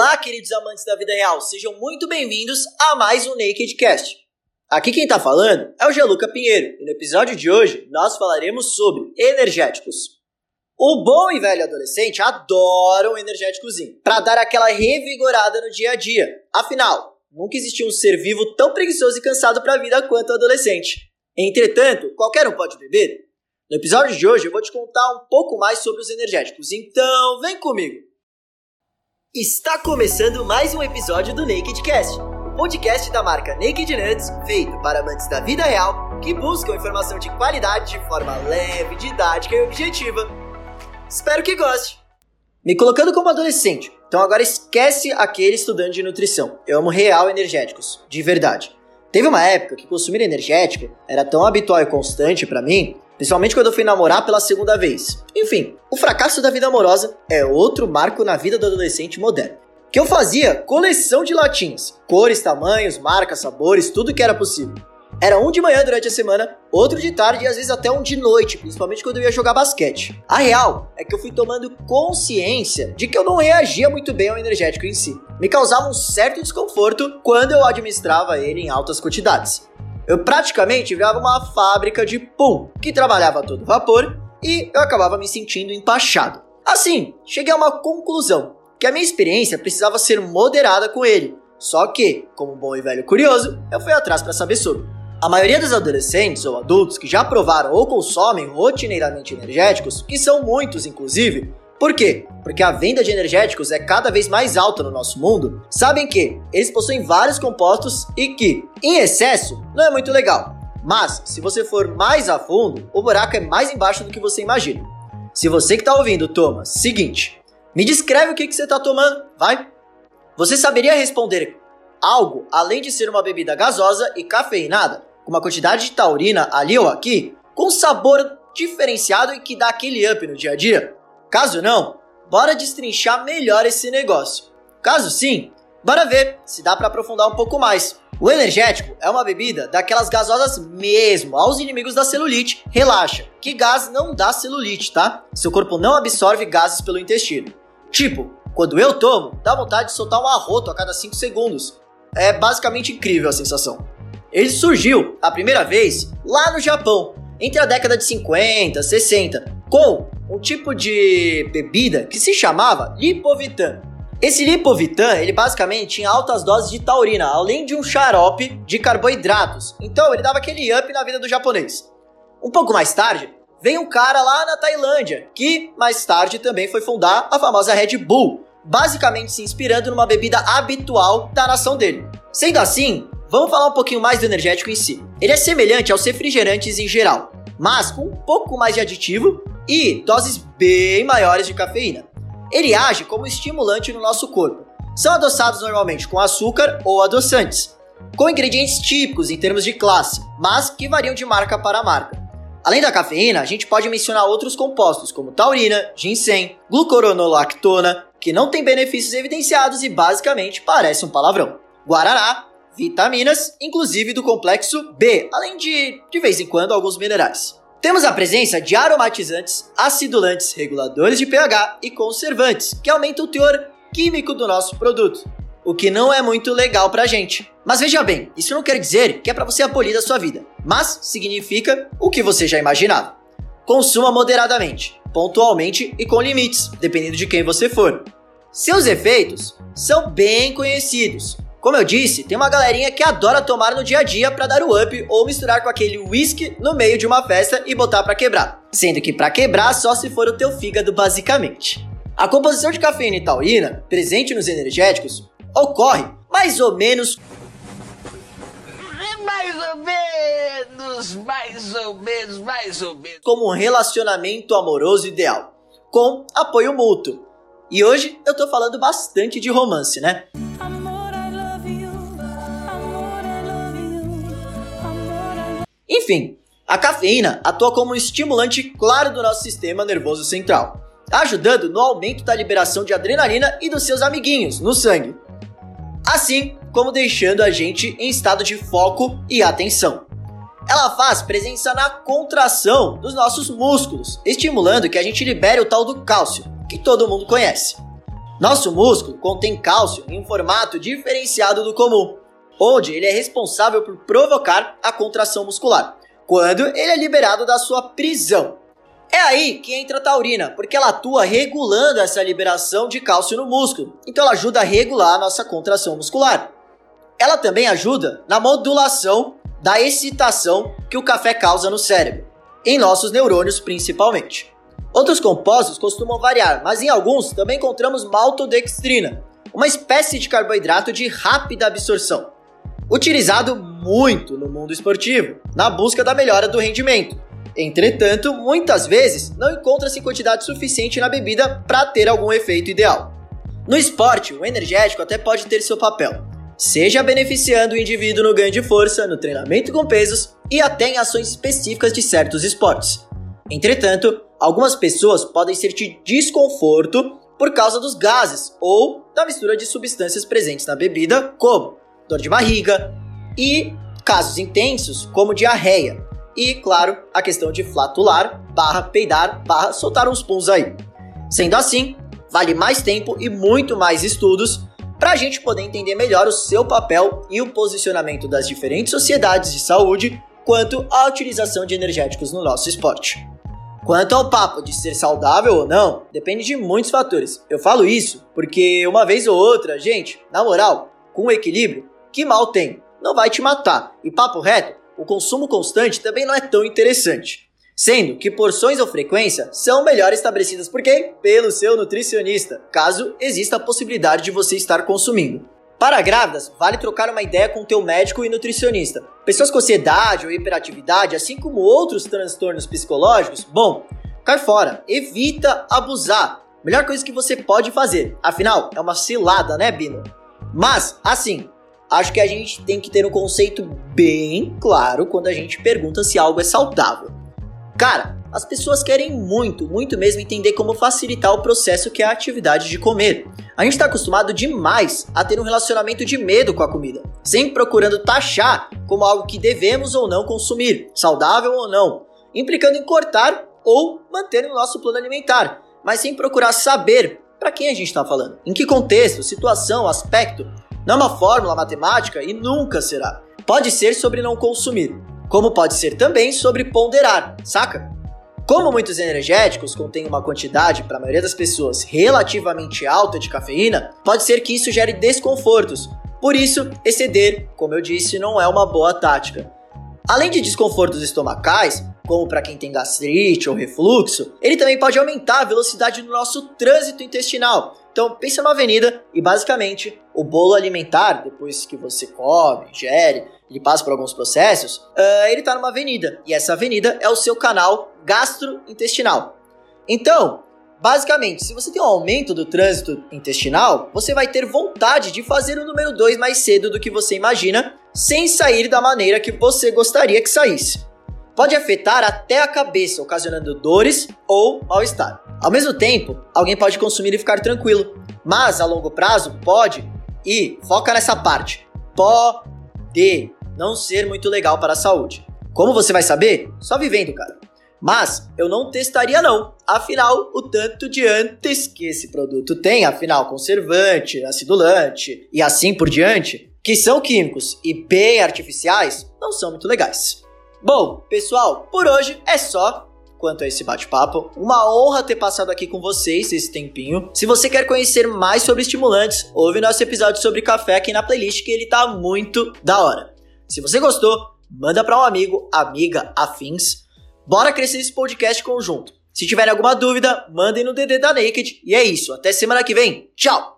Olá, queridos amantes da vida real, sejam muito bem-vindos a mais um Naked Cast. Aqui quem tá falando é o Gianluca Pinheiro e no episódio de hoje nós falaremos sobre energéticos. O bom e velho adolescente adora um energéticozinho para dar aquela revigorada no dia a dia. Afinal, nunca existiu um ser vivo tão preguiçoso e cansado para a vida quanto o adolescente. Entretanto, qualquer um pode beber? No episódio de hoje eu vou te contar um pouco mais sobre os energéticos, então vem comigo! Está começando mais um episódio do Naked Cast, o podcast da marca Naked Nuts, feito para amantes da vida real que buscam informação de qualidade de forma leve, didática e objetiva. Espero que goste! Me colocando como adolescente, então agora esquece aquele estudante de nutrição. Eu amo real energéticos, de verdade. Teve uma época que consumir energético era tão habitual e constante para mim principalmente quando eu fui namorar pela segunda vez. Enfim, o fracasso da vida amorosa é outro marco na vida do adolescente moderno. Que eu fazia coleção de latinhas, cores, tamanhos, marcas, sabores, tudo que era possível. Era um de manhã durante a semana, outro de tarde e às vezes até um de noite, principalmente quando eu ia jogar basquete. A real é que eu fui tomando consciência de que eu não reagia muito bem ao energético em si. Me causava um certo desconforto quando eu administrava ele em altas quantidades. Eu praticamente virava uma fábrica de pum, que trabalhava a todo vapor e eu acabava me sentindo empachado. Assim, cheguei a uma conclusão, que a minha experiência precisava ser moderada com ele. Só que, como bom e velho curioso, eu fui atrás para saber sobre. A maioria dos adolescentes ou adultos que já provaram ou consomem rotineiramente energéticos, que são muitos inclusive, por quê? Porque a venda de energéticos é cada vez mais alta no nosso mundo. Sabem que eles possuem vários compostos e que, em excesso, não é muito legal. Mas, se você for mais a fundo, o buraco é mais embaixo do que você imagina. Se você que está ouvindo toma, seguinte, me descreve o que, que você está tomando, vai? Você saberia responder algo além de ser uma bebida gasosa e cafeinada, com uma quantidade de taurina ali ou aqui, com sabor diferenciado e que dá aquele up no dia a dia? Caso não, bora destrinchar melhor esse negócio. Caso sim, bora ver se dá para aprofundar um pouco mais. O energético é uma bebida daquelas gasosas mesmo, aos inimigos da celulite. Relaxa, que gás não dá celulite, tá? Seu corpo não absorve gases pelo intestino. Tipo, quando eu tomo, dá vontade de soltar um arroto a cada 5 segundos. É basicamente incrível a sensação. Ele surgiu a primeira vez lá no Japão, entre a década de 50, 60, com um tipo de bebida que se chamava Lipovitan. Esse Lipovitan, ele basicamente tinha altas doses de taurina, além de um xarope de carboidratos. Então ele dava aquele up na vida do japonês. Um pouco mais tarde, veio um cara lá na Tailândia, que mais tarde também foi fundar a famosa Red Bull, basicamente se inspirando numa bebida habitual da nação dele. Sendo assim, vamos falar um pouquinho mais do energético em si. Ele é semelhante aos refrigerantes em geral, mas com um pouco mais de aditivo e doses bem maiores de cafeína. Ele age como estimulante no nosso corpo. São adoçados normalmente com açúcar ou adoçantes, com ingredientes típicos em termos de classe, mas que variam de marca para marca. Além da cafeína, a gente pode mencionar outros compostos como taurina, ginseng, glucoronolactona, que não têm benefícios evidenciados e basicamente parece um palavrão. Guaraná, vitaminas, inclusive do complexo B, além de, de vez em quando, alguns minerais. Temos a presença de aromatizantes, acidulantes, reguladores de pH e conservantes, que aumentam o teor químico do nosso produto, o que não é muito legal pra gente. Mas veja bem, isso não quer dizer que é para você abolir da sua vida, mas significa o que você já imaginava. Consuma moderadamente, pontualmente e com limites, dependendo de quem você for. Seus efeitos são bem conhecidos, como eu disse, tem uma galerinha que adora tomar no dia a dia para dar o up ou misturar com aquele whisky no meio de uma festa e botar para quebrar. Sendo que para quebrar só se for o teu fígado basicamente. A composição de cafeína e taurina, presente nos energéticos, ocorre mais ou menos mais ou menos, mais ou menos, mais ou menos. Como um relacionamento amoroso ideal, com apoio mútuo. E hoje eu tô falando bastante de romance, né? Enfim, a cafeína atua como um estimulante claro do nosso sistema nervoso central, ajudando no aumento da liberação de adrenalina e dos seus amiguinhos no sangue, assim como deixando a gente em estado de foco e atenção. Ela faz presença na contração dos nossos músculos, estimulando que a gente libere o tal do cálcio, que todo mundo conhece. Nosso músculo contém cálcio em um formato diferenciado do comum, onde ele é responsável por provocar a contração muscular, quando ele é liberado da sua prisão. É aí que entra a taurina, porque ela atua regulando essa liberação de cálcio no músculo, então ela ajuda a regular a nossa contração muscular. Ela também ajuda na modulação da excitação que o café causa no cérebro, em nossos neurônios principalmente. Outros compostos costumam variar, mas em alguns também encontramos maltodextrina, uma espécie de carboidrato de rápida absorção, utilizado muito no mundo esportivo, na busca da melhora do rendimento Entretanto, muitas vezes não encontra-se quantidade suficiente na bebida para ter algum efeito ideal. No esporte, o energético até pode ter seu papel, seja beneficiando o indivíduo no ganho de força, no treinamento com pesos e até em ações específicas de certos esportes. Entretanto, algumas pessoas podem sentir desconforto por causa dos gases ou da mistura de substâncias presentes na bebida, como dor de barriga e casos intensos como diarreia, e, claro, a questão de flatular, barra peidar, barra soltar uns puns aí. Sendo assim, vale mais tempo e muito mais estudos para a gente poder entender melhor o seu papel e o posicionamento das diferentes sociedades de saúde quanto à utilização de energéticos no nosso esporte. Quanto ao papo de ser saudável ou não, depende de muitos fatores. Eu falo isso porque uma vez ou outra, gente, na moral, com equilíbrio, que mal tem? Não vai te matar. E papo reto, o consumo constante também não é tão interessante. Sendo que porções ou frequência são melhor estabelecidas por quem? Pelo seu nutricionista, caso exista a possibilidade de você estar consumindo. Para grávidas, vale trocar uma ideia com o teu médico e nutricionista. Pessoas com ansiedade ou hiperatividade, assim como outros transtornos psicológicos, bom, cai fora, evita abusar. Melhor coisa que você pode fazer. Afinal, é uma cilada, né, Bino? Mas, assim, acho que a gente tem que ter um conceito bem claro quando a gente pergunta se algo é saudável. Cara, as pessoas querem muito, muito mesmo entender como facilitar o processo que é a atividade de comer. A gente está acostumado demais a ter um relacionamento de medo com a comida, sempre procurando taxar como algo que devemos ou não consumir, saudável ou não, implicando em cortar ou manter no nosso plano alimentar, mas sem procurar saber para quem a gente está falando, em que contexto, situação, aspecto, não é uma fórmula matemática e nunca será. Pode ser sobre não consumir, como pode ser também sobre ponderar, saca? Como muitos energéticos contêm uma quantidade, para a maioria das pessoas, relativamente alta de cafeína, pode ser que isso gere desconfortos. Por isso, exceder, como eu disse, não é uma boa tática. Além de desconfortos estomacais, como para quem tem gastrite ou refluxo, ele também pode aumentar a velocidade do nosso trânsito intestinal. Então, pensa numa avenida e basicamente o bolo alimentar, depois que você come, ingere, ele passa por alguns processos, uh, ele está numa avenida. E essa avenida é o seu canal gastrointestinal. Então, basicamente, se você tem um aumento do trânsito intestinal, você vai ter vontade de fazer o número 2 mais cedo do que você imagina, sem sair da maneira que você gostaria que saísse pode afetar até a cabeça, ocasionando dores ou mal-estar. Ao mesmo tempo, alguém pode consumir e ficar tranquilo, mas a longo prazo pode, e foca nessa parte, pode não ser muito legal para a saúde. Como você vai saber? Só vivendo, cara. Mas eu não testaria não. Afinal, o tanto de antes que esse produto tem, afinal, conservante, acidulante e assim por diante, que são químicos e bem artificiais, não são muito legais. Bom, pessoal, por hoje é só quanto a esse bate-papo. Uma honra ter passado aqui com vocês esse tempinho. Se você quer conhecer mais sobre estimulantes, ouve nosso episódio sobre café aqui na playlist que ele tá muito da hora. Se você gostou, manda para um amigo, amiga, afins. Bora crescer esse podcast conjunto. Se tiverem alguma dúvida, mandem no DD da Naked. E é isso, até semana que vem. Tchau!